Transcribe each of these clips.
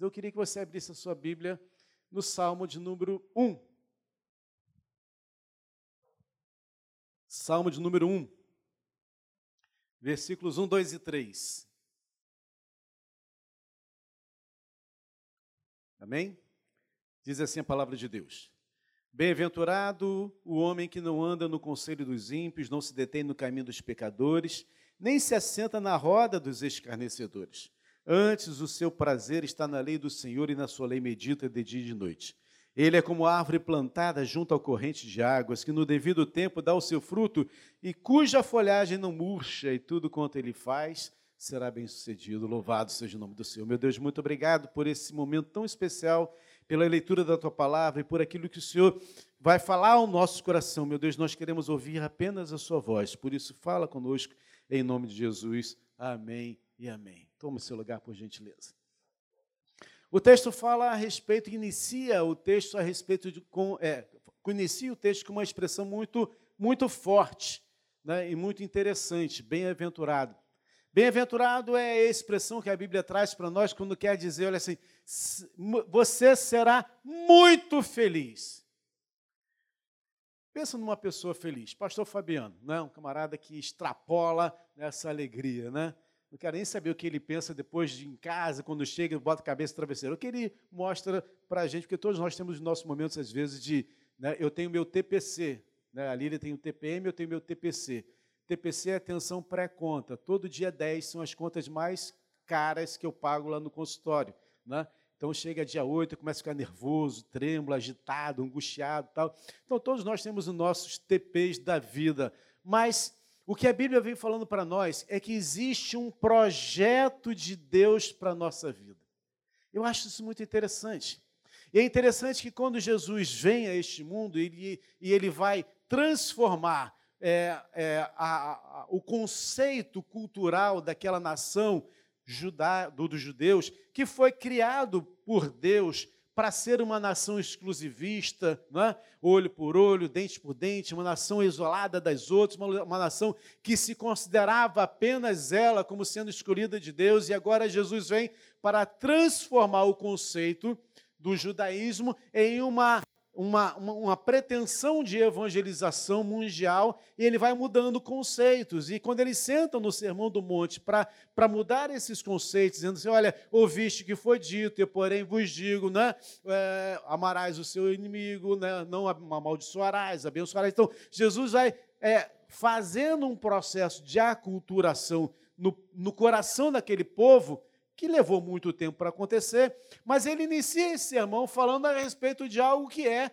Eu queria que você abrisse a sua Bíblia no Salmo de número 1. Salmo de número 1, versículos 1, 2 e 3. Amém? Diz assim a palavra de Deus. Bem-aventurado o homem que não anda no conselho dos ímpios, não se detém no caminho dos pecadores, nem se assenta na roda dos escarnecedores. Antes, o seu prazer está na lei do Senhor e na sua lei medita de dia e de noite. Ele é como árvore plantada junto ao corrente de águas, que no devido tempo dá o seu fruto e cuja folhagem não murcha, e tudo quanto ele faz será bem sucedido. Louvado seja o nome do Senhor. Meu Deus, muito obrigado por esse momento tão especial pela leitura da tua palavra e por aquilo que o Senhor vai falar ao nosso coração. Meu Deus, nós queremos ouvir apenas a sua voz. Por isso, fala conosco em nome de Jesus. Amém e amém. Toma o seu lugar, por gentileza. O texto fala a respeito, inicia o texto a respeito de. Com, é, inicia o texto com uma expressão muito, muito forte né, e muito interessante, bem-aventurado. Bem-aventurado é a expressão que a Bíblia traz para nós quando quer dizer, olha assim, você será muito feliz. Pensa numa pessoa feliz, pastor Fabiano, né? um camarada que extrapola essa alegria, né? Não quero nem saber o que ele pensa depois de em casa, quando chega, bota a cabeça no travesseiro. O que ele mostra para a gente, porque todos nós temos os nossos momentos, às vezes, de. Né, eu tenho meu TPC, né, a Lília tem o TPM, eu tenho meu TPC. TPC é atenção pré-conta. Todo dia 10 são as contas mais caras que eu pago lá no consultório. Né? Então chega dia 8, começa a ficar nervoso, trêmulo, agitado, angustiado tal. Então todos nós temos os nossos TPs da vida. Mas o que a Bíblia vem falando para nós é que existe um projeto de Deus para a nossa vida. Eu acho isso muito interessante. E é interessante que quando Jesus vem a este mundo ele, e ele vai transformar é, é, a, a, o conceito cultural daquela nação judá, do, dos judeus, que foi criado por Deus para ser uma nação exclusivista, é? olho por olho, dente por dente, uma nação isolada das outras, uma, uma nação que se considerava apenas ela como sendo escolhida de Deus, e agora Jesus vem para transformar o conceito do judaísmo em uma uma, uma, uma, pretensão de evangelização mundial e ele vai mudando conceitos. E quando ele senta no Sermão do Monte para mudar esses conceitos, dizendo assim: olha, ouviste que foi dito, e porém vos digo, né, é, amarás o seu inimigo, né, não amaldiçoarás, abençoarás. Então, Jesus vai é, fazendo um processo de aculturação no, no coração daquele povo que levou muito tempo para acontecer, mas ele inicia esse sermão falando a respeito de algo que é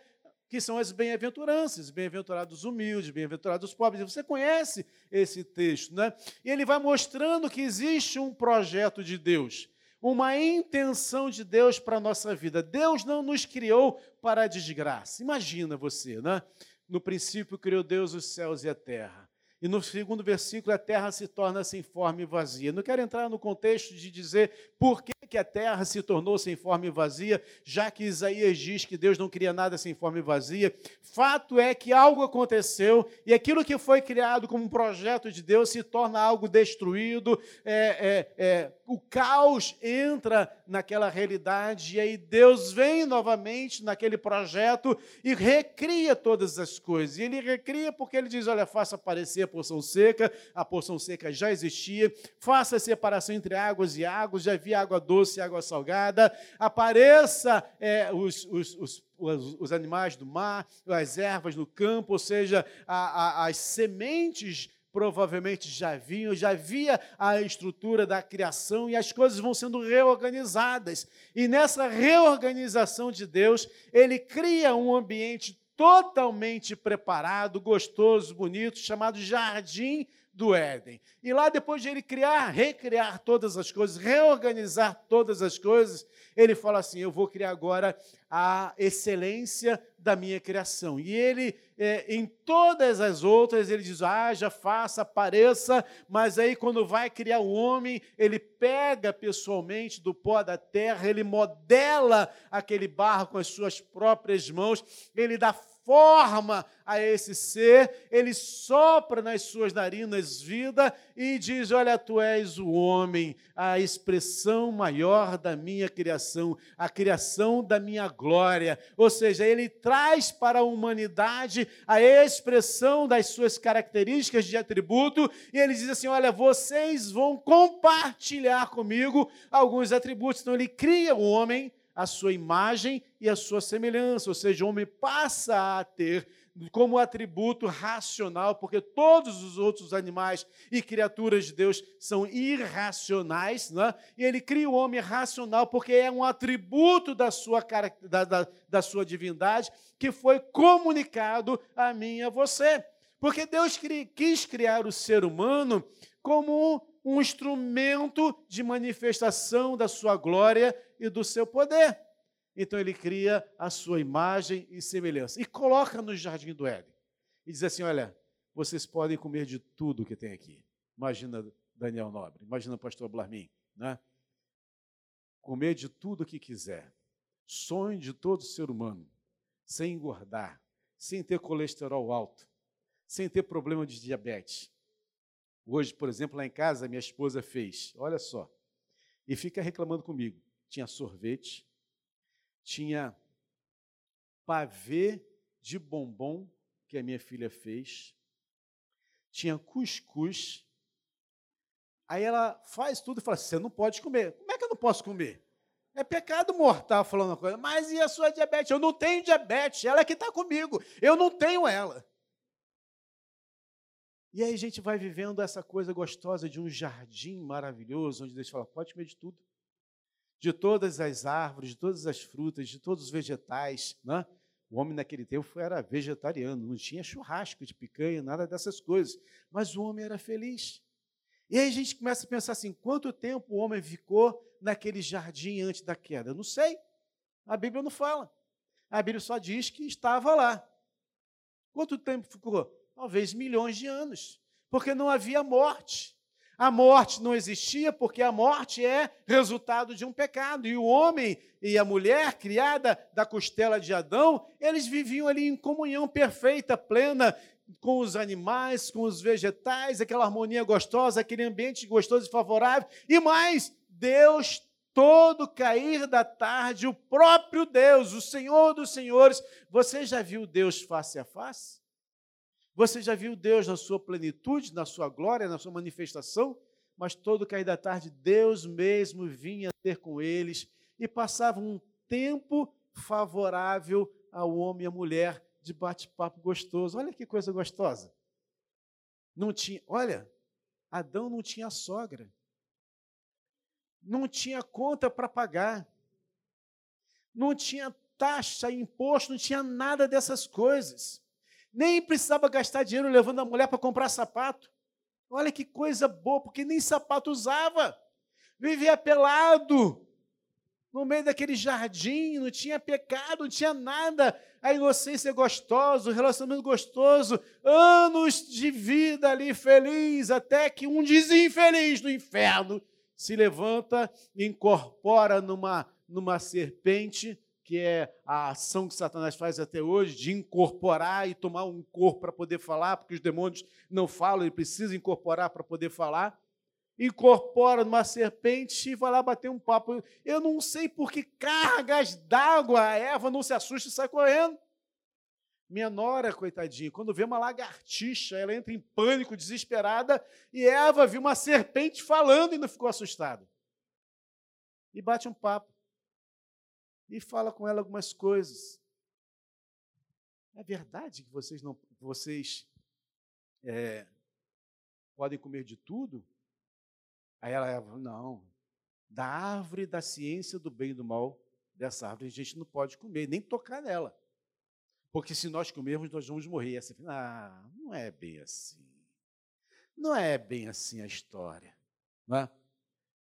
que são as bem-aventuranças, bem-aventurados humildes, bem-aventurados pobres. Você conhece esse texto, né? E ele vai mostrando que existe um projeto de Deus, uma intenção de Deus para a nossa vida. Deus não nos criou para a desgraça. Imagina você, né? No princípio criou Deus os céus e a terra. E no segundo versículo, a terra se torna sem forma e vazia. Não quero entrar no contexto de dizer por que, que a terra se tornou sem forma e vazia, já que Isaías diz que Deus não cria nada sem forma e vazia. Fato é que algo aconteceu e aquilo que foi criado como um projeto de Deus se torna algo destruído. É, é, é, o caos entra naquela realidade e aí Deus vem novamente naquele projeto e recria todas as coisas. E ele recria porque ele diz: olha, faça aparecer a porção seca, a porção seca já existia, faça a separação entre águas e águas, já havia água doce e água salgada, apareça é, os, os, os, os, animais do mar, as ervas no campo, ou seja, a, a, as sementes provavelmente já vinham, já havia a estrutura da criação e as coisas vão sendo reorganizadas. E nessa reorganização de Deus, ele cria um ambiente totalmente preparado, gostoso, bonito, chamado Jardim do Éden. E lá, depois de ele criar, recriar todas as coisas, reorganizar todas as coisas, ele fala assim: Eu vou criar agora a excelência da minha criação. E ele, é, em todas as outras, ele diz: haja, faça, apareça, mas aí, quando vai criar o homem, ele pega pessoalmente do pó da terra, ele modela aquele barro com as suas próprias mãos, ele dá forma a esse ser, ele sopra nas suas narinas vida e diz: Olha, tu és o homem, a expressão maior da minha criação, a criação da minha glória. Ou seja, ele traz para a humanidade a expressão das suas características de atributo e ele diz assim: Olha, vocês vão compartilhar comigo alguns atributos. Então, ele cria o homem a sua imagem e a sua semelhança, ou seja, o homem passa a ter como atributo racional, porque todos os outros animais e criaturas de Deus são irracionais, né? e ele cria o homem racional porque é um atributo da sua, da, da, da sua divindade que foi comunicado a mim e a você. Porque Deus quis criar o ser humano como um instrumento de manifestação da sua glória e do seu poder. Então ele cria a sua imagem e semelhança e coloca no jardim do Éden. E diz assim: Olha, vocês podem comer de tudo que tem aqui. Imagina Daniel Nobre, imagina o pastor Blarmin, né? Comer de tudo que quiser. Sonho de todo ser humano, sem engordar, sem ter colesterol alto, sem ter problema de diabetes, Hoje, por exemplo, lá em casa, minha esposa fez, olha só, e fica reclamando comigo. Tinha sorvete, tinha pavê de bombom que a minha filha fez, tinha cuscuz. Aí ela faz tudo e fala: Você não pode comer. Como é que eu não posso comer? É pecado mortal falando uma coisa. Mas e a sua diabetes? Eu não tenho diabetes, ela é que está comigo. Eu não tenho ela. E aí a gente vai vivendo essa coisa gostosa de um jardim maravilhoso, onde Deus fala: pode comer de tudo. De todas as árvores, de todas as frutas, de todos os vegetais. Né? O homem naquele tempo era vegetariano, não tinha churrasco de picanha, nada dessas coisas. Mas o homem era feliz. E aí a gente começa a pensar assim: quanto tempo o homem ficou naquele jardim antes da queda? Eu não sei. A Bíblia não fala. A Bíblia só diz que estava lá. Quanto tempo ficou? Talvez milhões de anos, porque não havia morte. A morte não existia porque a morte é resultado de um pecado. E o homem e a mulher, criada da costela de Adão, eles viviam ali em comunhão perfeita, plena com os animais, com os vegetais, aquela harmonia gostosa, aquele ambiente gostoso e favorável. E mais, Deus todo cair da tarde, o próprio Deus, o Senhor dos Senhores. Você já viu Deus face a face? Você já viu Deus na sua plenitude, na sua glória, na sua manifestação? Mas todo cair da tarde, Deus mesmo vinha ter com eles e passava um tempo favorável ao homem e à mulher de bate-papo gostoso. Olha que coisa gostosa. Não tinha, olha, Adão não tinha sogra. Não tinha conta para pagar. Não tinha taxa, imposto, não tinha nada dessas coisas. Nem precisava gastar dinheiro levando a mulher para comprar sapato. Olha que coisa boa, porque nem sapato usava. Vivia pelado. No meio daquele jardim, não tinha pecado, não tinha nada. A inocência gostosa, o relacionamento gostoso, anos de vida ali feliz, até que um desinfeliz do inferno se levanta incorpora numa, numa serpente que é a ação que Satanás faz até hoje, de incorporar e tomar um corpo para poder falar, porque os demônios não falam, ele precisa incorporar para poder falar. Incorpora numa serpente e vai lá bater um papo. Eu não sei por que cargas d'água a Eva não se assusta e sai correndo. Minha nora, coitadinha, quando vê uma lagartixa, ela entra em pânico, desesperada, e Eva viu uma serpente falando e não ficou assustada. E bate um papo e fala com ela algumas coisas. É verdade que vocês não, vocês é, podem comer de tudo? Aí ela não, da árvore da ciência do bem e do mal, dessa árvore a gente não pode comer, nem tocar nela. Porque se nós comermos, nós vamos morrer. E assim, ah, não é bem assim. Não é bem assim a história. Não é?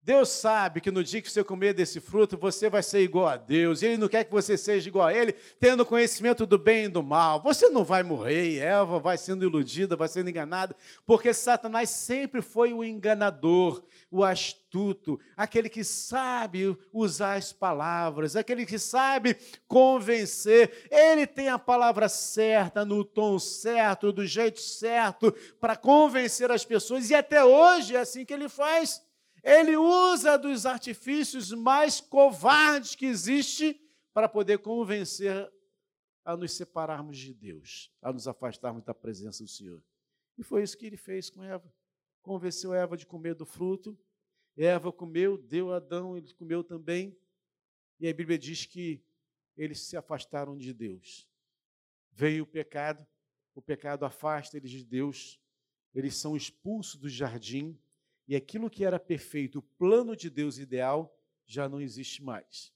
Deus sabe que no dia que você comer desse fruto, você vai ser igual a Deus. E Ele não quer que você seja igual a Ele, tendo conhecimento do bem e do mal. Você não vai morrer, Eva vai sendo iludida, vai sendo enganada, porque Satanás sempre foi o enganador, o astuto, aquele que sabe usar as palavras, aquele que sabe convencer. Ele tem a palavra certa, no tom certo, do jeito certo, para convencer as pessoas, e até hoje é assim que ele faz. Ele usa dos artifícios mais covardes que existe para poder convencer a nos separarmos de Deus, a nos afastarmos da presença do Senhor. E foi isso que ele fez com Eva. Convenceu Eva de comer do fruto. Eva comeu, deu a Adão, ele comeu também. E a Bíblia diz que eles se afastaram de Deus. Veio o pecado, o pecado afasta eles de Deus, eles são expulsos do jardim e aquilo que era perfeito, o plano de Deus ideal, já não existe mais.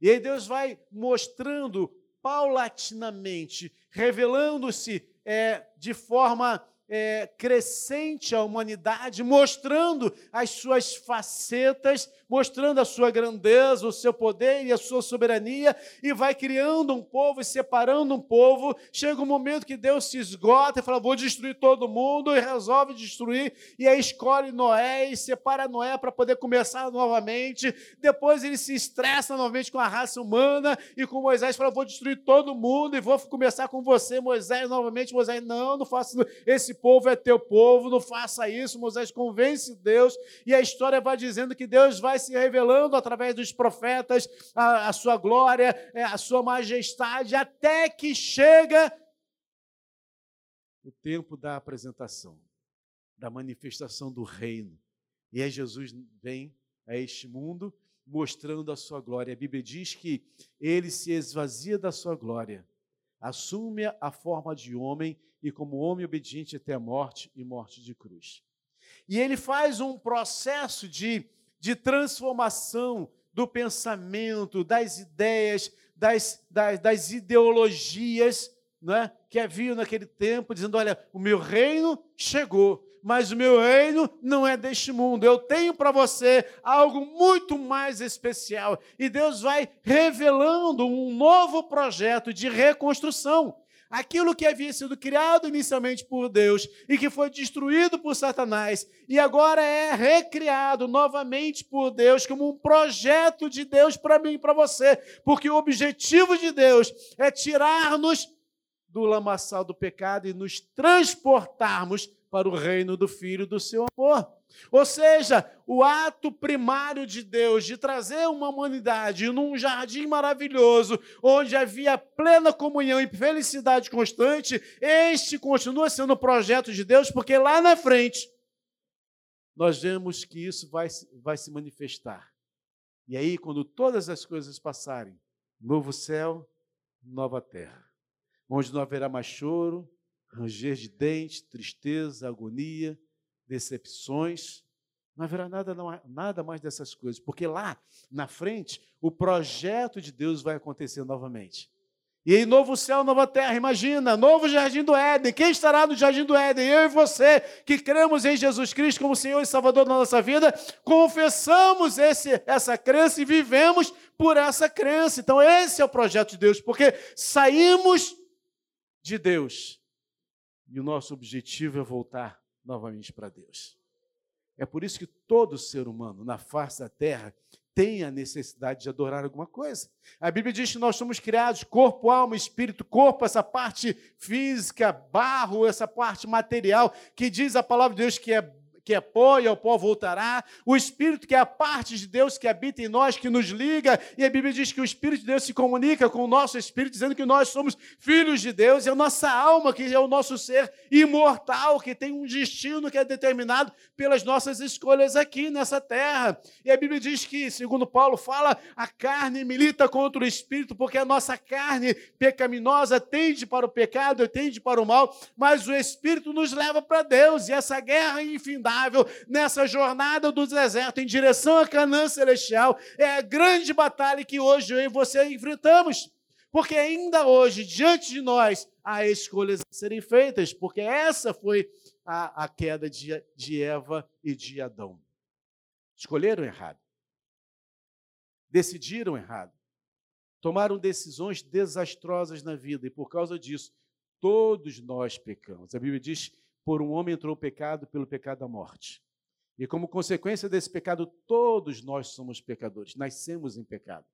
E aí Deus vai mostrando paulatinamente, revelando-se é, de forma é, crescente à humanidade, mostrando as suas facetas, mostrando a sua grandeza, o seu poder e a sua soberania, e vai criando um povo e separando um povo. Chega um momento que Deus se esgota e fala: Vou destruir todo mundo, e resolve destruir, e aí escolhe Noé e separa Noé para poder começar novamente. Depois ele se estressa novamente com a raça humana e com Moisés fala: Vou destruir todo mundo e vou começar com você, Moisés, novamente. Moisés, não, não faço esse esse povo é teu povo, não faça isso. Moisés convence Deus, e a história vai dizendo que Deus vai se revelando através dos profetas a, a sua glória, é, a sua majestade, até que chega o tempo da apresentação, da manifestação do reino. E aí Jesus vem a este mundo mostrando a sua glória. A Bíblia diz que ele se esvazia da sua glória, assume a forma de homem e como homem obediente até a morte e morte de cruz. E ele faz um processo de, de transformação do pensamento, das ideias, das, das, das ideologias né, que haviam naquele tempo, dizendo: olha, o meu reino chegou, mas o meu reino não é deste mundo. Eu tenho para você algo muito mais especial. E Deus vai revelando um novo projeto de reconstrução aquilo que havia sido criado inicialmente por Deus e que foi destruído por Satanás e agora é recriado novamente por Deus como um projeto de Deus para mim e para você, porque o objetivo de Deus é tirar-nos do lamaçal do pecado e nos transportarmos para o reino do Filho do seu amor. Ou seja, o ato primário de Deus de trazer uma humanidade num jardim maravilhoso, onde havia plena comunhão e felicidade constante, este continua sendo o projeto de Deus, porque lá na frente nós vemos que isso vai, vai se manifestar. E aí, quando todas as coisas passarem, novo céu, nova terra, onde não haverá mais choro, ranger de dentes, tristeza, agonia, decepções. Não haverá nada, não, nada mais dessas coisas, porque lá na frente o projeto de Deus vai acontecer novamente. E aí, novo céu, nova terra, imagina, novo jardim do Éden. Quem estará no jardim do Éden? Eu e você, que cremos em Jesus Cristo como Senhor e Salvador da nossa vida, confessamos esse, essa crença e vivemos por essa crença. Então, esse é o projeto de Deus, porque saímos de Deus e o nosso objetivo é voltar novamente para Deus. É por isso que todo ser humano na face da terra tem a necessidade de adorar alguma coisa. A Bíblia diz que nós somos criados corpo, alma, espírito, corpo, essa parte física, barro, essa parte material, que diz a palavra de Deus que é que é pó e ao pó voltará, o Espírito que é a parte de Deus que habita em nós, que nos liga, e a Bíblia diz que o Espírito de Deus se comunica com o nosso Espírito, dizendo que nós somos filhos de Deus, e a nossa alma, que é o nosso ser imortal, que tem um destino que é determinado pelas nossas escolhas aqui nessa terra. E a Bíblia diz que, segundo Paulo fala, a carne milita contra o Espírito, porque a nossa carne pecaminosa tende para o pecado, tende para o mal, mas o Espírito nos leva para Deus, e essa guerra infindável nessa jornada do deserto em direção à Canaã celestial. É a grande batalha que hoje eu e você enfrentamos. Porque ainda hoje, diante de nós, há escolhas a serem feitas, porque essa foi a, a queda de, de Eva e de Adão. Escolheram errado. Decidiram errado. Tomaram decisões desastrosas na vida e por causa disso, todos nós pecamos. A Bíblia diz: por um homem entrou o pecado, pelo pecado a morte. E como consequência desse pecado, todos nós somos pecadores, nascemos em pecado.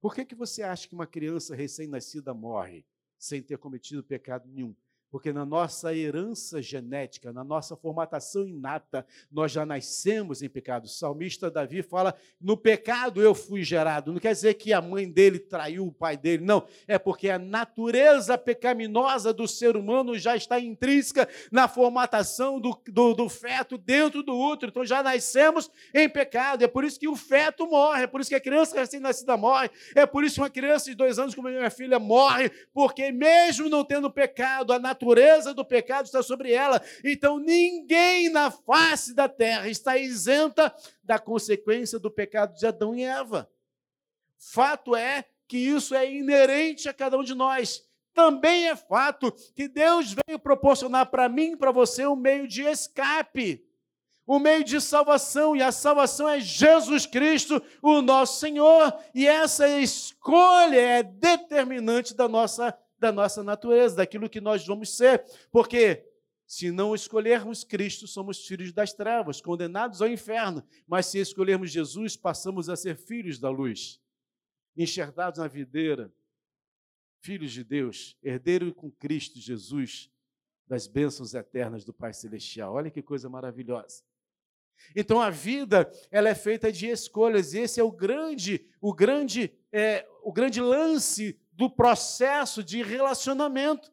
Por que, que você acha que uma criança recém-nascida morre sem ter cometido pecado nenhum? Porque na nossa herança genética, na nossa formatação inata, nós já nascemos em pecado. O salmista Davi fala: no pecado eu fui gerado. Não quer dizer que a mãe dele traiu o pai dele, não. É porque a natureza pecaminosa do ser humano já está intrínseca na formatação do, do, do feto dentro do útero. Então já nascemos em pecado. É por isso que o feto morre, é por isso que a criança recém-nascida morre, é por isso que uma criança de dois anos, como minha filha, morre, porque mesmo não tendo pecado, a natureza natureza do pecado está sobre ela. Então ninguém na face da terra está isenta da consequência do pecado de Adão e Eva. Fato é que isso é inerente a cada um de nós. Também é fato que Deus veio proporcionar para mim e para você um meio de escape, um meio de salvação, e a salvação é Jesus Cristo, o nosso Senhor, e essa escolha é determinante da nossa da nossa natureza, daquilo que nós vamos ser. Porque se não escolhermos Cristo, somos filhos das trevas, condenados ao inferno. Mas se escolhermos Jesus, passamos a ser filhos da luz, enxertados na videira, filhos de Deus, herdeiro com Cristo Jesus das bênçãos eternas do Pai Celestial. Olha que coisa maravilhosa. Então a vida ela é feita de escolhas e esse é o grande o grande é, o grande lance do processo de relacionamento.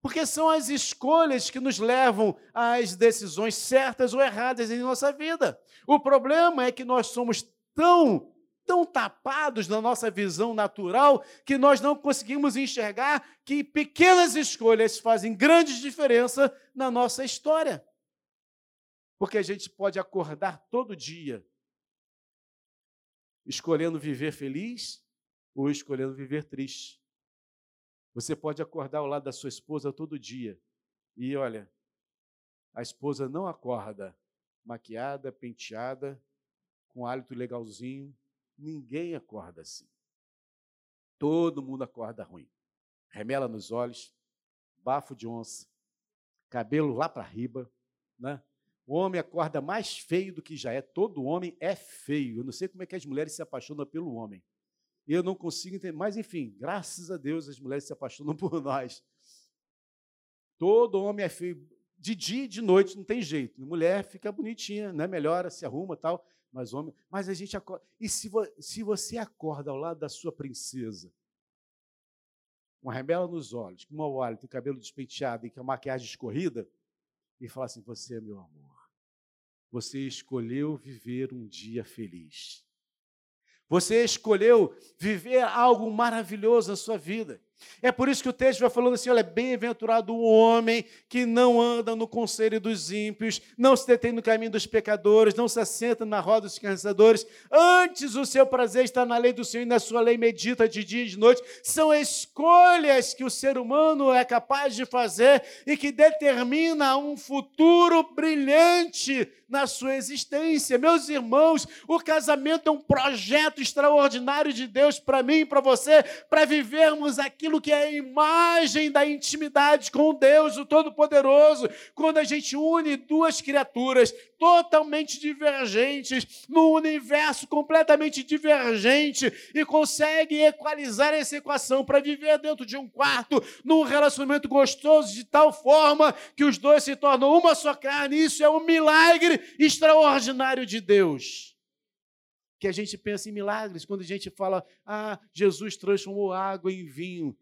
Porque são as escolhas que nos levam às decisões certas ou erradas em nossa vida. O problema é que nós somos tão, tão tapados na nossa visão natural que nós não conseguimos enxergar que pequenas escolhas fazem grande diferença na nossa história. Porque a gente pode acordar todo dia escolhendo viver feliz ou escolhendo viver triste. Você pode acordar ao lado da sua esposa todo dia e olha, a esposa não acorda maquiada, penteada, com hálito legalzinho. Ninguém acorda assim. Todo mundo acorda ruim. Remela nos olhos, bafo de onça, cabelo lá para riba, né? O homem acorda mais feio do que já é. Todo homem é feio. Eu não sei como é que as mulheres se apaixonam pelo homem. E eu não consigo entender. Mas, enfim, graças a Deus as mulheres se apaixonam por nós. Todo homem é feio. De dia e de noite não tem jeito. Mulher fica bonitinha, né? melhora, se arruma tal. Mas homem. Mas a gente acorda. E se, vo... se você acorda ao lado da sua princesa, com remela nos olhos, com mau hálito, o cabelo despenteado e com a maquiagem escorrida, e fala assim: Você é meu amor. Você escolheu viver um dia feliz. Você escolheu viver algo maravilhoso na sua vida. É por isso que o texto vai falando assim: olha, bem-aventurado o homem que não anda no conselho dos ímpios, não se detém no caminho dos pecadores, não se assenta na roda dos cansadores. Antes o seu prazer está na lei do Senhor e na sua lei medita de dia e de noite. São escolhas que o ser humano é capaz de fazer e que determina um futuro brilhante na sua existência. Meus irmãos, o casamento é um projeto extraordinário de Deus para mim e para você, para vivermos aqui aquilo que é a imagem da intimidade com Deus, o Todo-Poderoso, quando a gente une duas criaturas totalmente divergentes, num universo completamente divergente, e consegue equalizar essa equação para viver dentro de um quarto, num relacionamento gostoso, de tal forma que os dois se tornam uma só carne. Isso é um milagre extraordinário de Deus que a gente pensa em milagres, quando a gente fala, ah, Jesus transformou água em vinho.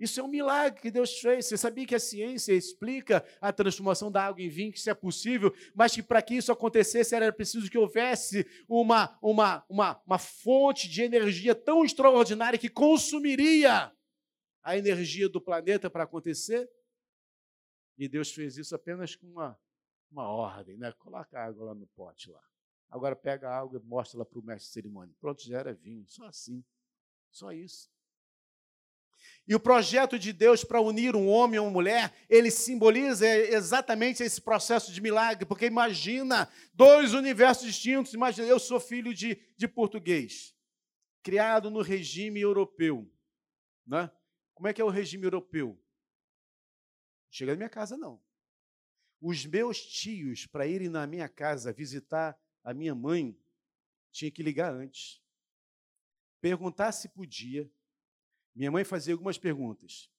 Isso é um milagre que Deus fez. Você sabia que a ciência explica a transformação da água em vinho, que isso é possível, mas que para que isso acontecesse era preciso que houvesse uma, uma, uma, uma fonte de energia tão extraordinária que consumiria a energia do planeta para acontecer? E Deus fez isso apenas com uma, uma ordem, né? Coloca a água lá no pote lá. Agora pega a água e mostra lá para o mestre de cerimônia. Pronto, já era vinho. Só assim. Só isso. E o projeto de Deus para unir um homem e uma mulher, ele simboliza exatamente esse processo de milagre, porque imagina dois universos distintos. Imagina, eu sou filho de, de português, criado no regime europeu. Né? Como é que é o regime europeu? Chega na minha casa, não. Os meus tios, para irem na minha casa visitar a minha mãe, tinha que ligar antes. Perguntar se podia, minha mãe fazia algumas perguntas.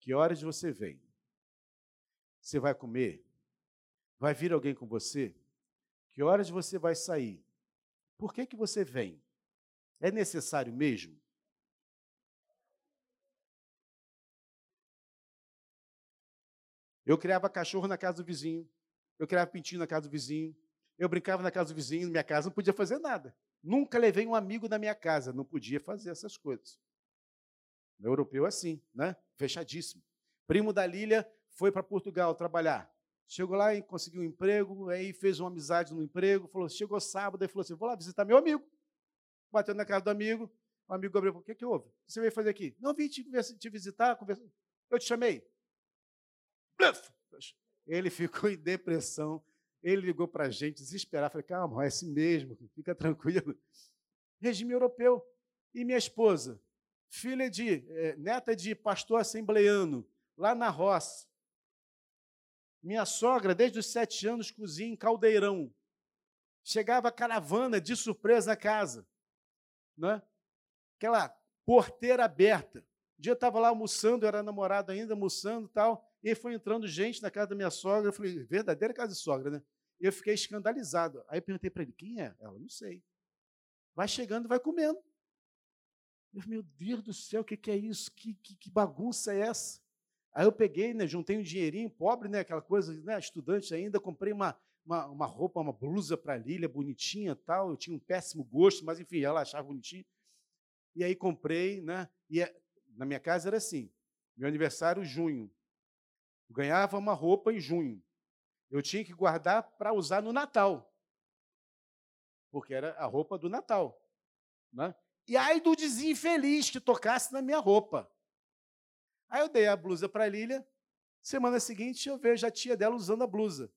Que horas você vem? Você vai comer? Vai vir alguém com você? Que horas você vai sair? Por que, que você vem? É necessário mesmo? Eu criava cachorro na casa do vizinho. Eu criava pintinho na casa do vizinho. Eu brincava na casa do vizinho, na minha casa, não podia fazer nada. Nunca levei um amigo na minha casa, não podia fazer essas coisas. O europeu é assim, né? Fechadíssimo. Primo da Lília foi para Portugal trabalhar. Chegou lá e conseguiu um emprego, aí fez uma amizade no emprego, falou, chegou sábado e falou assim: vou lá visitar meu amigo. Bateu na casa do amigo, o amigo abriu, o que, que houve? O que você veio fazer aqui? Não vim te, te visitar, conversar. Eu te chamei. Ele ficou em depressão. Ele ligou para a gente, desesperado. Falei, calma, é assim mesmo, fica tranquilo. Regime europeu. E minha esposa? filha de, é, neta de pastor assembleiano, lá na roça. Minha sogra, desde os sete anos, cozinha em caldeirão. Chegava a caravana de surpresa na casa. Né? Aquela porteira aberta. Um dia eu estava lá almoçando, eu era namorado ainda, almoçando e tal, e foi entrando gente na casa da minha sogra. Eu falei, verdadeira casa de sogra, né? Eu fiquei escandalizado. Aí perguntei para ele, quem é? Ela, não sei. Vai chegando, vai comendo. Eu meu Deus do céu, o que, que é isso? Que, que, que, bagunça é essa? Aí eu peguei, né, juntei um dinheirinho, pobre, né, aquela coisa, né, estudante ainda, comprei uma, uma, uma roupa, uma blusa para a Lília, bonitinha tal. Eu tinha um péssimo gosto, mas enfim, ela achava bonitinho. E aí comprei, né? E é, na minha casa era assim: meu aniversário, junho. Eu ganhava uma roupa em junho. Eu tinha que guardar para usar no Natal. Porque era a roupa do Natal. Né? E ai do desinfeliz que tocasse na minha roupa. Aí eu dei a blusa para a Lília. Semana seguinte eu vejo a tia dela usando a blusa.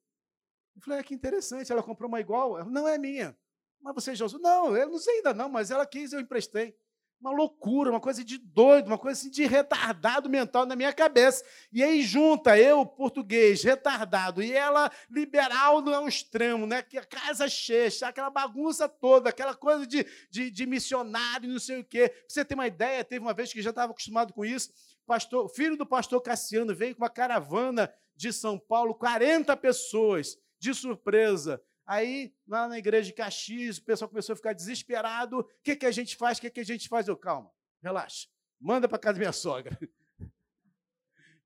Eu falei, ah, que interessante, ela comprou uma igual. Ela, não é minha. Mas você já usou? Não, eu não sei ainda não, mas ela quis, eu emprestei uma loucura, uma coisa de doido, uma coisa assim de retardado mental na minha cabeça. E aí junta eu, português, retardado, e ela liberal no extremo, né? Que a casa cheia, aquela bagunça toda, aquela coisa de, de, de missionário, não sei o quê. Pra você ter uma ideia, teve uma vez que já estava acostumado com isso, pastor, filho do pastor Cassiano veio com uma caravana de São Paulo, 40 pessoas, de surpresa. Aí, lá na igreja de Caxias, o pessoal começou a ficar desesperado. O que, que a gente faz? O que, que a gente faz? Eu, calma, relaxa. Manda para casa da minha sogra.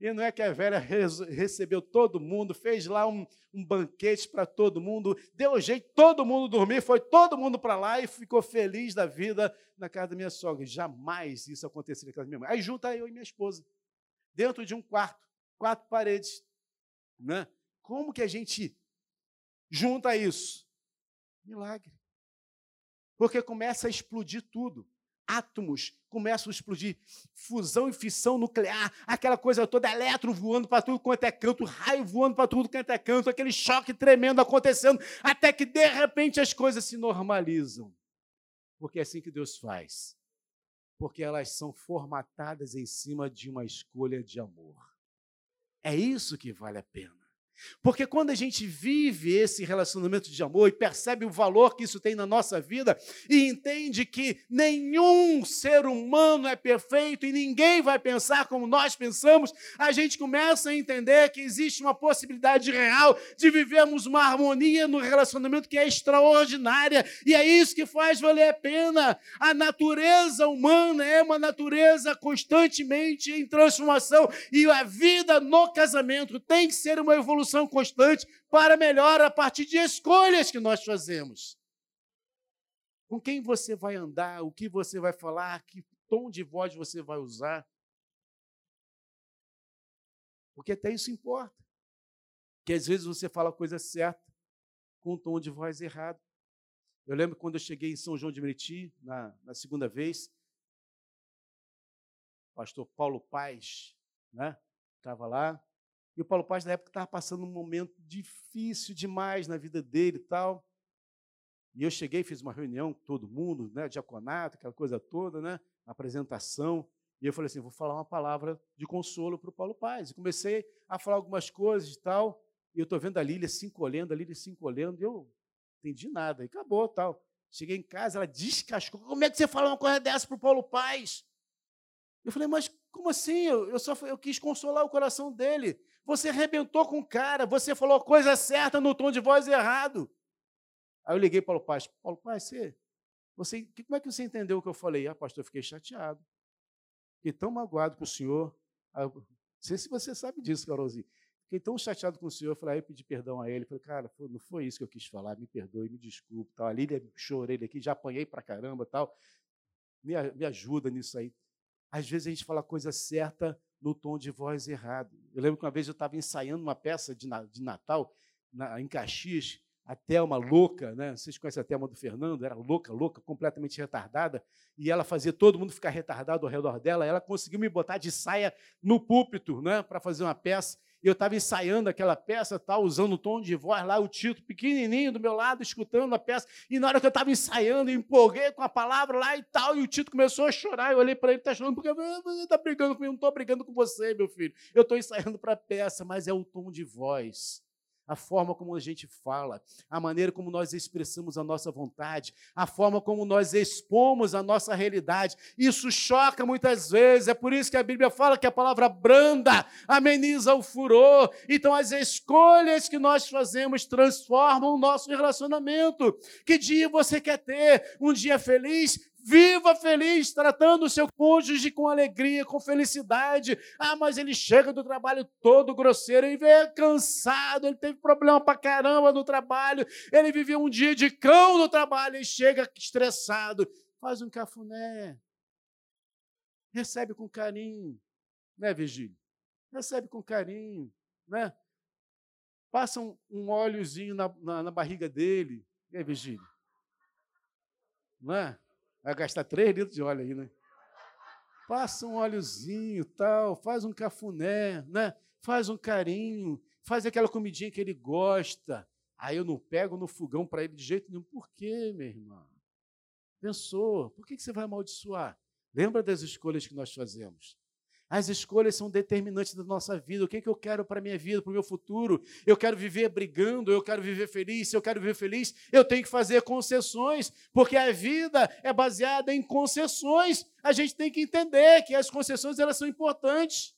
E não é que a velha recebeu todo mundo, fez lá um, um banquete para todo mundo, deu jeito, todo mundo dormir, foi todo mundo para lá e ficou feliz da vida na casa da minha sogra. Jamais isso aconteceria na casa da minha mãe. Aí junta eu e minha esposa, dentro de um quarto, quatro paredes. Né? Como que a gente junta isso? Milagre. Porque começa a explodir tudo. Átomos começam a explodir, fusão e fissão nuclear, aquela coisa toda, elétron voando para tudo quanto é canto, raio voando para tudo quanto é canto, aquele choque tremendo acontecendo, até que de repente as coisas se normalizam. Porque é assim que Deus faz. Porque elas são formatadas em cima de uma escolha de amor. É isso que vale a pena. Porque quando a gente vive esse relacionamento de amor e percebe o valor que isso tem na nossa vida e entende que nenhum ser humano é perfeito e ninguém vai pensar como nós pensamos, a gente começa a entender que existe uma possibilidade real de vivermos uma harmonia no relacionamento que é extraordinária e é isso que faz valer a pena. A natureza humana é uma natureza constantemente em transformação e a vida no casamento tem que ser uma evolução evolução constante para melhor a partir de escolhas que nós fazemos. Com quem você vai andar, o que você vai falar, que tom de voz você vai usar. Porque até isso importa. Que às vezes você fala a coisa certa com um tom de voz errado. Eu lembro quando eu cheguei em São João de Meriti, na, na segunda vez, pastor Paulo Paz, né? Estava lá. E o Paulo Paz, na época, estava passando um momento difícil demais na vida dele e tal. E eu cheguei, fiz uma reunião com todo mundo, né? Diaconato, aquela coisa toda, né? Apresentação. E eu falei assim: vou falar uma palavra de consolo para o Paulo Paz. E comecei a falar algumas coisas e tal. E eu estou vendo a Lília se encolhendo, a Lília se encolhendo, e eu entendi nada. E acabou tal. Cheguei em casa, ela descascou. Como é que você fala uma coisa dessa para o Paulo Paz? Eu falei, mas como assim? Eu, eu só eu quis consolar o coração dele. Você arrebentou com o cara, você falou coisa certa no tom de voz errado. Aí eu liguei para o Paulo Paz. Paulo Paz, você, você, como é que você entendeu o que eu falei? Ah, pastor, eu fiquei chateado. Fiquei tão magoado com o senhor. não sei se você sabe disso, Carolzinho. Fiquei tão chateado com o senhor, eu falei, aí eu pedi perdão a ele. Falei, cara, não foi isso que eu quis falar, me perdoe, me desculpe. Tal. A Lília chorei aqui, já apanhei pra caramba tal. Me, me ajuda nisso aí. Às vezes a gente fala coisa certa no tom de voz errado. Eu lembro que uma vez eu estava ensaiando uma peça de, de Natal na, em Caxias, a Thelma louca, né? Vocês conhecem a Thelma do Fernando? Era louca, louca, completamente retardada, e ela fazia todo mundo ficar retardado ao redor dela. Ela conseguiu me botar de saia no púlpito, né, para fazer uma peça eu estava ensaiando aquela peça, tal, usando o tom de voz lá, o título pequenininho do meu lado, escutando a peça, e na hora que eu estava ensaiando, empolguei com a palavra lá e tal, e o título começou a chorar, eu olhei para ele, está chorando, porque você está brigando comigo, não estou brigando com você, meu filho, eu estou ensaiando para a peça, mas é o tom de voz a forma como a gente fala, a maneira como nós expressamos a nossa vontade, a forma como nós expomos a nossa realidade. Isso choca muitas vezes, é por isso que a Bíblia fala que a palavra branda ameniza o furor. Então, as escolhas que nós fazemos transformam o nosso relacionamento. Que dia você quer ter? Um dia feliz? Viva feliz, tratando o seu cônjuge com alegria, com felicidade. Ah, mas ele chega do trabalho todo grosseiro, ele vem cansado, ele teve problema pra caramba no trabalho, ele viveu um dia de cão no trabalho e chega estressado. Faz um cafuné. Recebe com carinho, né, Virgílio? Recebe com carinho, né? Passa um, um óleozinho na, na, na barriga dele, né, Virgílio? Não é? Vai gastar três litros de óleo aí, né? Passa um óleozinho, tal, faz um cafuné, né? Faz um carinho, faz aquela comidinha que ele gosta. Aí eu não pego no fogão para ele de jeito nenhum. Por quê, meu irmão? Pensou, por que você vai amaldiçoar? Lembra das escolhas que nós fazemos. As escolhas são determinantes da nossa vida. O que, é que eu quero para a minha vida, para o meu futuro? Eu quero viver brigando, eu quero viver feliz. Se eu quero viver feliz, eu tenho que fazer concessões, porque a vida é baseada em concessões. A gente tem que entender que as concessões elas são importantes.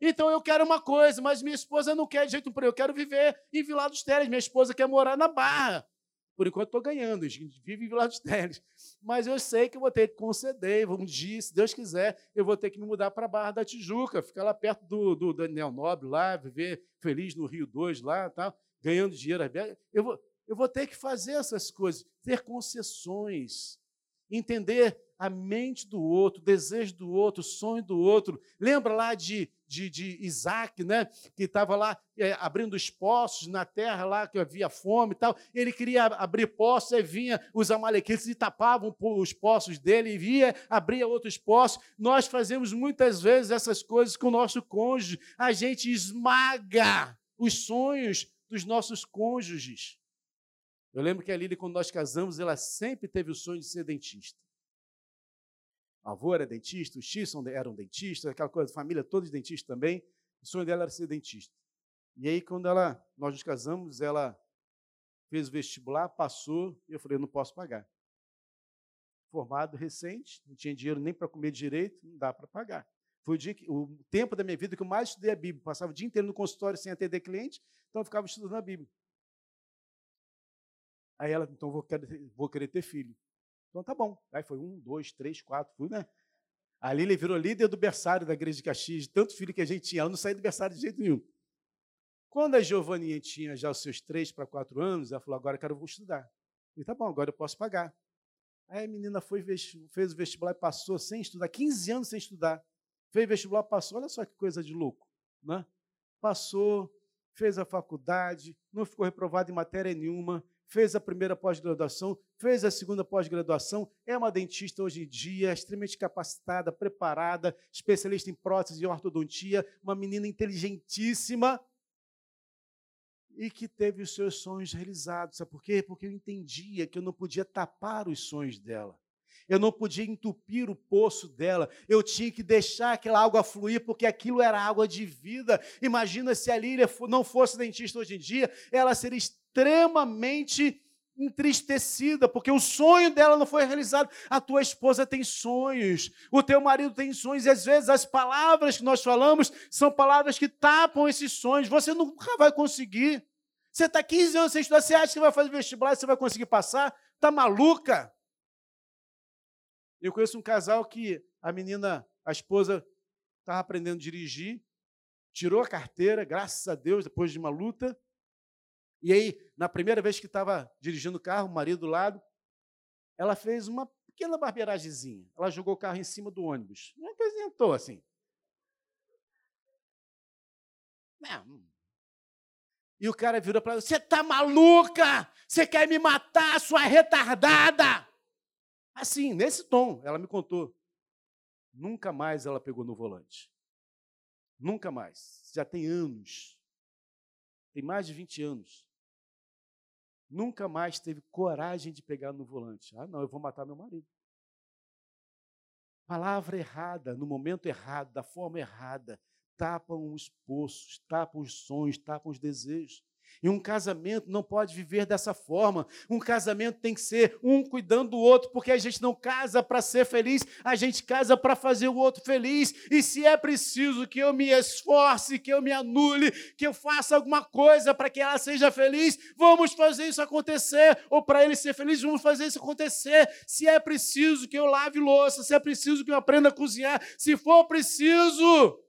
Então eu quero uma coisa, mas minha esposa não quer de jeito nenhum. Eu quero viver em Vila dos Teles. Minha esposa quer morar na Barra. Por enquanto estou ganhando, a gente vive em Vila dos Teles. Mas eu sei que eu vou ter que conceder, um dia, se Deus quiser, eu vou ter que me mudar para a Barra da Tijuca, ficar lá perto do, do Daniel Nobre, lá, viver feliz no Rio 2, lá, tal, ganhando dinheiro. Eu vou, eu vou ter que fazer essas coisas, ter concessões, entender a mente do outro, o desejo do outro, o sonho do outro. Lembra lá de, de, de Isaac, né? que estava lá é, abrindo os poços na terra, lá que havia fome e tal. Ele queria abrir poços, e vinha os amalequitas e tapavam os poços dele, e via, abria outros poços. Nós fazemos muitas vezes essas coisas com o nosso cônjuge. A gente esmaga os sonhos dos nossos cônjuges. Eu lembro que a Lili, quando nós casamos, ela sempre teve o sonho de ser dentista. O avô era dentista, os X eram dentistas, aquela coisa, família toda de dentista também. O sonho dela era ser dentista. E aí, quando ela, nós nos casamos, ela fez o vestibular, passou, e eu falei, eu não posso pagar. Formado recente, não tinha dinheiro nem para comer direito, não dá para pagar. Foi o, que, o tempo da minha vida que eu mais estudei a Bíblia. Passava o dia inteiro no consultório sem atender cliente, então eu ficava estudando a Bíblia. Aí ela, então vou vou querer ter filho. Então tá bom. Aí foi um, dois, três, quatro, fui, né? A Lília virou líder do berçário da igreja de Caxias, de tanto filho que a gente tinha. Ela não saía do berçário de jeito nenhum. Quando a Giovaninha tinha já os seus três para quatro anos, ela falou: agora eu quero estudar. Falei, tá bom, agora eu posso pagar. Aí a menina foi, fez o vestibular e passou sem estudar, 15 anos sem estudar. Fez vestibular, passou, olha só que coisa de louco. Né? Passou, fez a faculdade, não ficou reprovado em matéria nenhuma, fez a primeira pós-graduação, fez a segunda pós-graduação, é uma dentista hoje em dia, extremamente capacitada, preparada, especialista em prótese e ortodontia, uma menina inteligentíssima e que teve os seus sonhos realizados. Sabe por quê? Porque eu entendia que eu não podia tapar os sonhos dela. Eu não podia entupir o poço dela. Eu tinha que deixar aquela água fluir, porque aquilo era água de vida. Imagina se a Lília não fosse dentista hoje em dia, ela seria extremamente entristecida, porque o sonho dela não foi realizado. A tua esposa tem sonhos, o teu marido tem sonhos, e às vezes as palavras que nós falamos são palavras que tapam esses sonhos. Você nunca vai conseguir. Você está 15 anos sem estudar, você acha que vai fazer vestibular e você vai conseguir passar? Está maluca? Eu conheço um casal que a menina, a esposa, estava aprendendo a dirigir, tirou a carteira, graças a Deus, depois de uma luta, e aí, na primeira vez que estava dirigindo o carro, o marido do lado, ela fez uma pequena barbeiragemzinha. Ela jogou o carro em cima do ônibus. Não apresentou assim. Não. E o cara virou para ela: Você está maluca? Você quer me matar, sua retardada? Assim, nesse tom, ela me contou. Nunca mais ela pegou no volante. Nunca mais. Já tem anos. Tem mais de 20 anos nunca mais teve coragem de pegar no volante. Ah, não, eu vou matar meu marido. Palavra errada, no momento errado, da forma errada, tapam os poços, tapam os sonhos, tapam os desejos. E um casamento não pode viver dessa forma. Um casamento tem que ser um cuidando do outro, porque a gente não casa para ser feliz, a gente casa para fazer o outro feliz. E se é preciso que eu me esforce, que eu me anule, que eu faça alguma coisa para que ela seja feliz, vamos fazer isso acontecer. Ou para ele ser feliz, vamos fazer isso acontecer. Se é preciso que eu lave louça, se é preciso que eu aprenda a cozinhar, se for preciso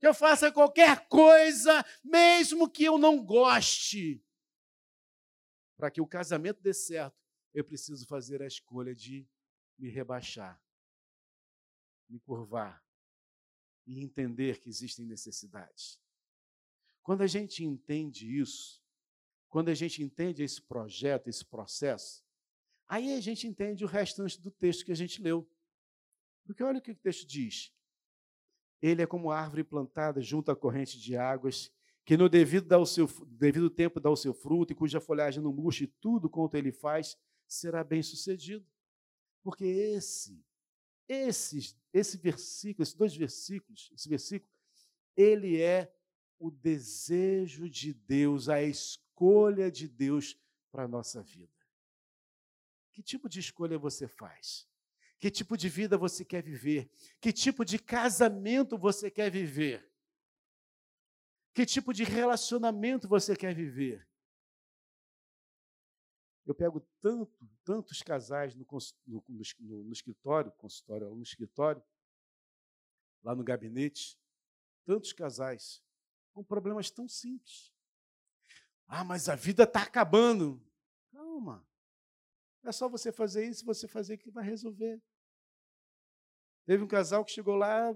que eu faça qualquer coisa, mesmo que eu não goste. Para que o casamento dê certo, eu preciso fazer a escolha de me rebaixar, me curvar e entender que existem necessidades. Quando a gente entende isso, quando a gente entende esse projeto, esse processo, aí a gente entende o restante do texto que a gente leu. Porque olha o que o texto diz: ele é como árvore plantada junto à corrente de águas, que no devido, dá o seu, devido tempo dá o seu fruto, e cuja folhagem não murcha, e tudo quanto ele faz será bem sucedido. Porque esse, esses, esse versículo, esses dois versículos, esse versículo, ele é o desejo de Deus, a escolha de Deus para a nossa vida. Que tipo de escolha você faz? Que tipo de vida você quer viver? Que tipo de casamento você quer viver? Que tipo de relacionamento você quer viver? Eu pego tanto, tantos casais no, no, no, no escritório, consultório, no escritório, lá no gabinete, tantos casais com problemas tão simples. Ah, mas a vida está acabando. Calma. É só você fazer isso, você fazer que vai resolver. Teve um casal que chegou lá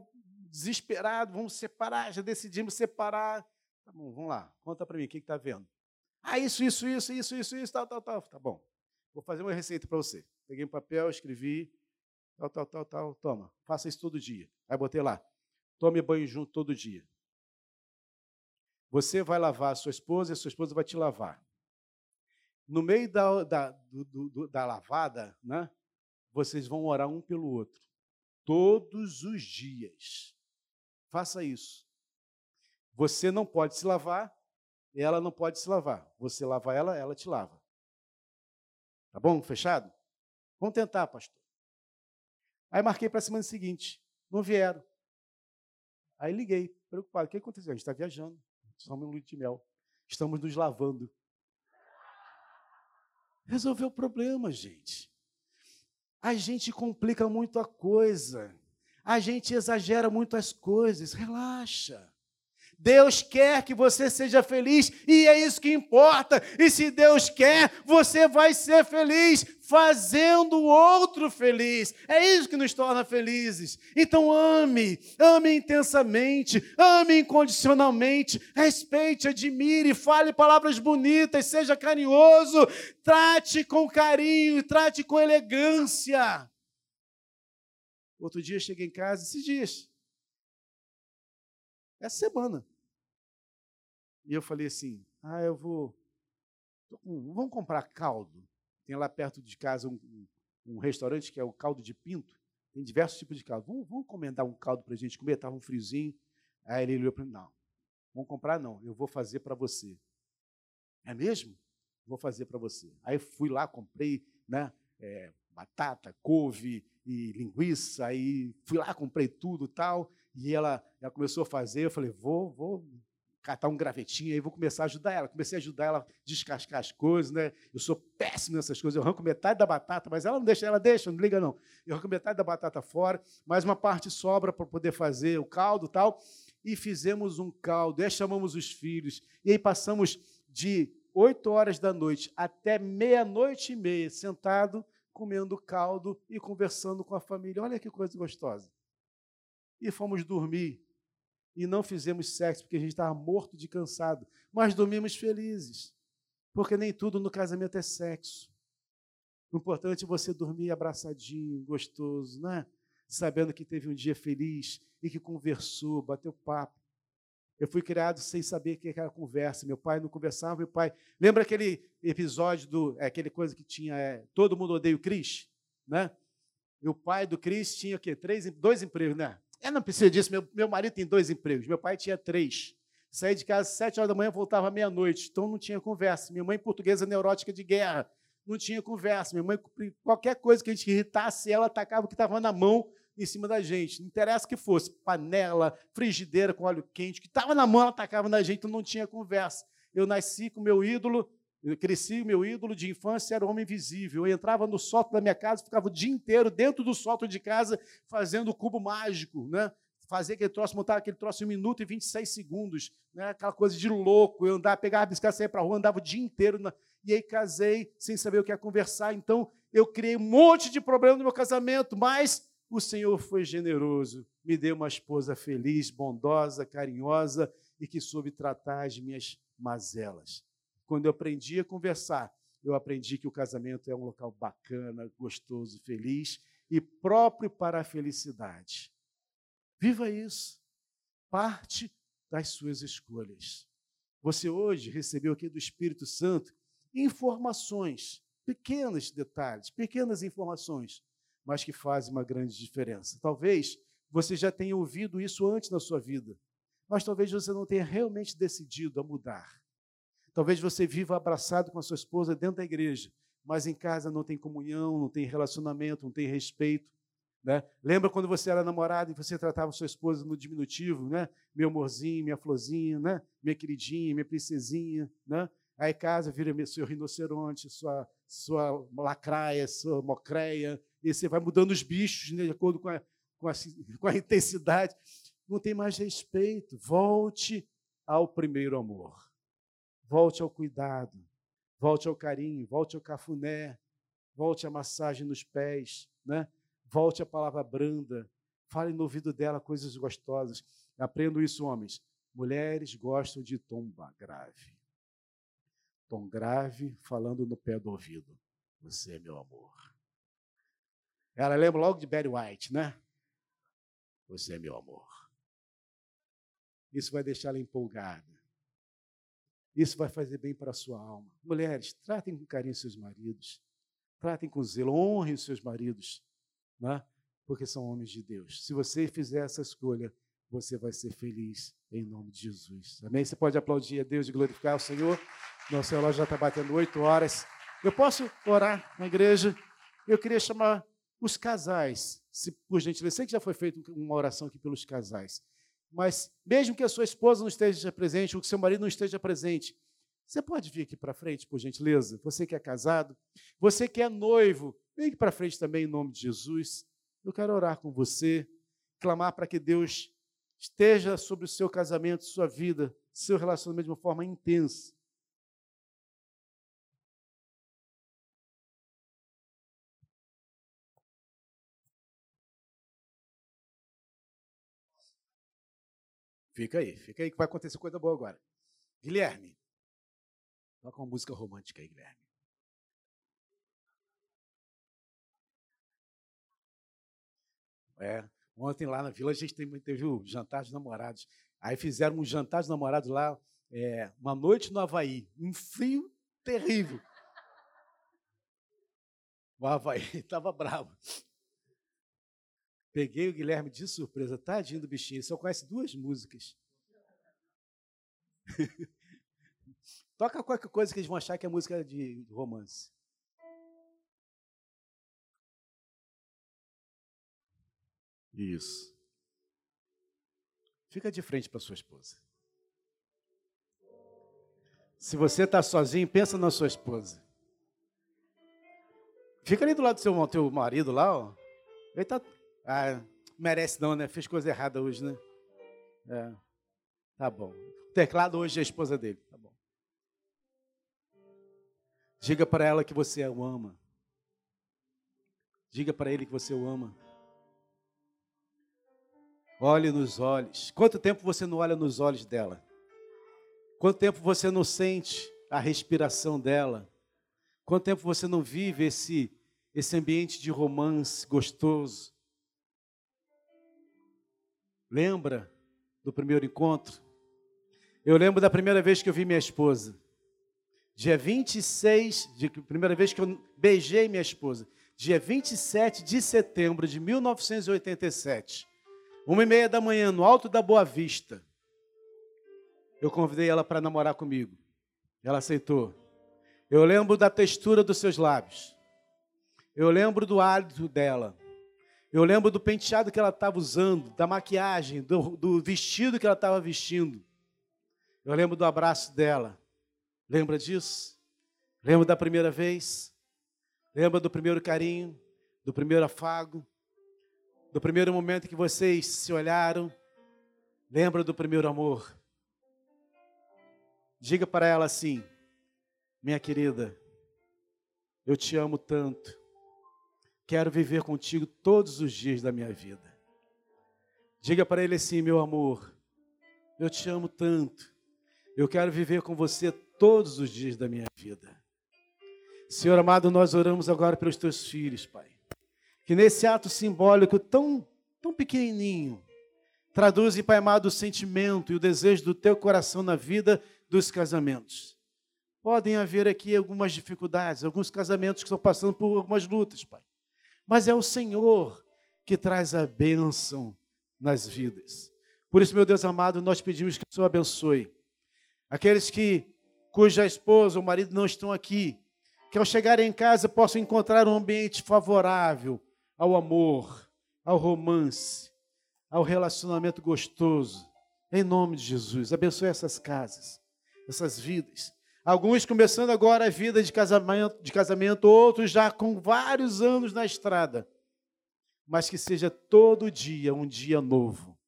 desesperado, vamos separar, já decidimos separar. Tá bom, vamos lá, conta para mim, o que está vendo? Ah, isso, isso, isso, isso, isso, isso, tal, tal, tal. Tá bom, vou fazer uma receita para você. Peguei um papel, escrevi, tal, tal, tal, tal, toma, faça isso todo dia. Aí botei lá, tome banho junto todo dia. Você vai lavar a sua esposa e a sua esposa vai te lavar. No meio da, da, do, do, da lavada, né, vocês vão orar um pelo outro todos os dias. Faça isso. Você não pode se lavar, ela não pode se lavar. Você lava ela, ela te lava. Tá bom? Fechado? Vamos tentar, pastor. Aí marquei para a semana seguinte. Não vieram. Aí liguei, preocupado. O que aconteceu? A gente está viajando. Estamos em lua de mel. Estamos nos lavando. Resolveu o problema, gente. A gente complica muito a coisa. A gente exagera muito as coisas. Relaxa. Deus quer que você seja feliz e é isso que importa. E se Deus quer, você vai ser feliz. Fazendo o outro feliz. É isso que nos torna felizes. Então ame, ame intensamente, ame incondicionalmente, respeite, admire, fale palavras bonitas, seja carinhoso, trate com carinho, trate com elegância. Outro dia cheguei em casa, esses dias, essa semana. E eu falei assim: ah, eu vou. Vamos comprar caldo. Tem lá perto de casa um, um restaurante que é o caldo de pinto. Tem diversos tipos de caldo. Vamos, vamos encomendar um caldo para a gente comer? Estava um friozinho. Aí ele olhou para mim: não, vamos comprar não, eu vou fazer para você. É mesmo? Vou fazer para você. Aí fui lá, comprei né, é, batata, couve e linguiça, aí fui lá, comprei tudo tal. E ela, ela começou a fazer, eu falei, vou, vou catar um gravetinho aí, vou começar a ajudar ela. Comecei a ajudar ela a descascar as coisas, né? Eu sou péssimo nessas coisas, eu arranco metade da batata, mas ela não deixa, ela deixa, não liga não. Eu arranco metade da batata fora, mais uma parte sobra para poder fazer o caldo tal. E fizemos um caldo, e aí chamamos os filhos, e aí passamos de 8 horas da noite até meia-noite e meia, sentado, comendo caldo e conversando com a família. Olha que coisa gostosa. E fomos dormir e não fizemos sexo porque a gente estava morto de cansado, mas dormimos felizes, porque nem tudo no casamento é sexo. O importante é você dormir abraçadinho, gostoso, né? Sabendo que teve um dia feliz e que conversou, bateu papo. Eu fui criado sem saber o que era conversa. Meu pai não conversava, meu pai. Lembra aquele episódio do. É, aquele coisa que tinha. É, Todo mundo odeia o Cris? Né? E o pai do Cris tinha o quê? Três, dois empregos, né? Eu não precisa disso. Meu, meu marido tem dois empregos. Meu pai tinha três. Saía de casa às sete horas da manhã, voltava meia-noite. Então não tinha conversa. Minha mãe, portuguesa neurótica de guerra, não tinha conversa. Minha mãe, qualquer coisa que a gente irritasse, ela atacava o que estava na mão em cima da gente. Não interessa que fosse panela, frigideira com óleo quente, que estava na mão, ela atacava na gente, então não tinha conversa. Eu nasci com meu ídolo, eu cresci, meu ídolo de infância era o homem invisível. Eu entrava no sótão da minha casa, ficava o dia inteiro dentro do sótão de casa fazendo o cubo mágico, né? Fazer aquele troço, montar aquele troço em um minuto e 26 segundos, né? aquela coisa de louco. Eu andava, pegava a bicicleta, saía para a rua, andava o dia inteiro. Na... E aí casei sem saber o que ia conversar. Então, eu criei um monte de problema no meu casamento, mas o Senhor foi generoso, me deu uma esposa feliz, bondosa, carinhosa e que soube tratar as minhas mazelas. Quando eu aprendi a conversar, eu aprendi que o casamento é um local bacana, gostoso, feliz e próprio para a felicidade. Viva isso. Parte das suas escolhas. Você hoje recebeu aqui do Espírito Santo informações, pequenos detalhes, pequenas informações, mas que fazem uma grande diferença. Talvez você já tenha ouvido isso antes na sua vida, mas talvez você não tenha realmente decidido a mudar. Talvez você viva abraçado com a sua esposa dentro da igreja, mas em casa não tem comunhão, não tem relacionamento, não tem respeito. Né? Lembra quando você era namorado e você tratava sua esposa no diminutivo, né? Meu amorzinho, minha florzinha, né? Minha queridinha, minha princesinha, né? Aí casa vira seu rinoceronte, sua, sua lacraia, sua mocreia, e você vai mudando os bichos né, de acordo com a, com, a, com a intensidade. Não tem mais respeito. Volte ao primeiro amor. Volte ao cuidado, volte ao carinho, volte ao cafuné, volte à massagem nos pés, né? volte à palavra branda, fale no ouvido dela coisas gostosas. Aprendo isso, homens. Mulheres gostam de tom grave. Tom grave falando no pé do ouvido. Você é meu amor. Ela lembra logo de Barry White, né? Você é meu amor. Isso vai deixar ela empolgada. Isso vai fazer bem para a sua alma. Mulheres, tratem com carinho seus maridos. Tratem com zelo, honrem os seus maridos, né? porque são homens de Deus. Se você fizer essa escolha, você vai ser feliz em nome de Jesus. Amém? Você pode aplaudir a Deus e glorificar o Senhor. Nosso relógio já está batendo oito horas. Eu posso orar na igreja? Eu queria chamar os casais, se por gentileza. Sei que já foi feita uma oração aqui pelos casais. Mas mesmo que a sua esposa não esteja presente, ou que seu marido não esteja presente, você pode vir aqui para frente, por gentileza? Você que é casado, você que é noivo, vem aqui para frente também em nome de Jesus. Eu quero orar com você, clamar para que Deus esteja sobre o seu casamento, sua vida, seu relacionamento de uma forma intensa. Fica aí, fica aí que vai acontecer coisa boa agora. Guilherme. Toca uma música romântica aí, Guilherme. É, ontem lá na vila a gente teve o jantar dos namorados. Aí fizeram um jantar dos namorados lá, é, uma noite no Havaí, um frio terrível. O Havaí estava bravo. Peguei o Guilherme de surpresa, tadinho do bichinho, ele só conhece duas músicas. Toca qualquer coisa que eles vão achar que é música de romance. Isso. Fica de frente para sua esposa. Se você está sozinho, pensa na sua esposa. Fica ali do lado do seu teu marido lá, ó. Ele tá. Ah, merece não, né? Fez coisa errada hoje, né? É. Tá bom. O teclado hoje é a esposa dele. Tá bom. Diga para ela que você o ama. Diga para ele que você o ama. Olhe nos olhos. Quanto tempo você não olha nos olhos dela? Quanto tempo você não sente a respiração dela? Quanto tempo você não vive esse, esse ambiente de romance gostoso? Lembra do primeiro encontro? Eu lembro da primeira vez que eu vi minha esposa. Dia 26, de primeira vez que eu beijei minha esposa. Dia 27 de setembro de 1987. Uma e meia da manhã, no alto da Boa Vista. Eu convidei ela para namorar comigo. Ela aceitou. Eu lembro da textura dos seus lábios. Eu lembro do hálito dela. Eu lembro do penteado que ela estava usando, da maquiagem, do, do vestido que ela estava vestindo. Eu lembro do abraço dela. Lembra disso? Lembra da primeira vez? Lembra do primeiro carinho, do primeiro afago? do primeiro momento que vocês se olharam. Lembra do primeiro amor? Diga para ela assim: Minha querida, eu te amo tanto. Quero viver contigo todos os dias da minha vida. Diga para ele assim: Meu amor, eu te amo tanto. Eu quero viver com você todos os dias da minha vida. Senhor amado, nós oramos agora pelos teus filhos, Pai que nesse ato simbólico tão, tão pequenininho, traduz, Pai amado, o sentimento e o desejo do teu coração na vida dos casamentos. Podem haver aqui algumas dificuldades, alguns casamentos que estão passando por algumas lutas, Pai. Mas é o Senhor que traz a bênção nas vidas. Por isso, meu Deus amado, nós pedimos que o Senhor abençoe aqueles que cuja esposa ou marido não estão aqui, que ao chegarem em casa possam encontrar um ambiente favorável, ao amor, ao romance, ao relacionamento gostoso. Em nome de Jesus, abençoe essas casas, essas vidas. Alguns começando agora a vida de casamento, de casamento, outros já com vários anos na estrada. Mas que seja todo dia um dia novo,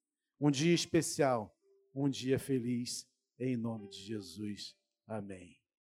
um dia especial, um dia feliz, em nome de Jesus. Amém.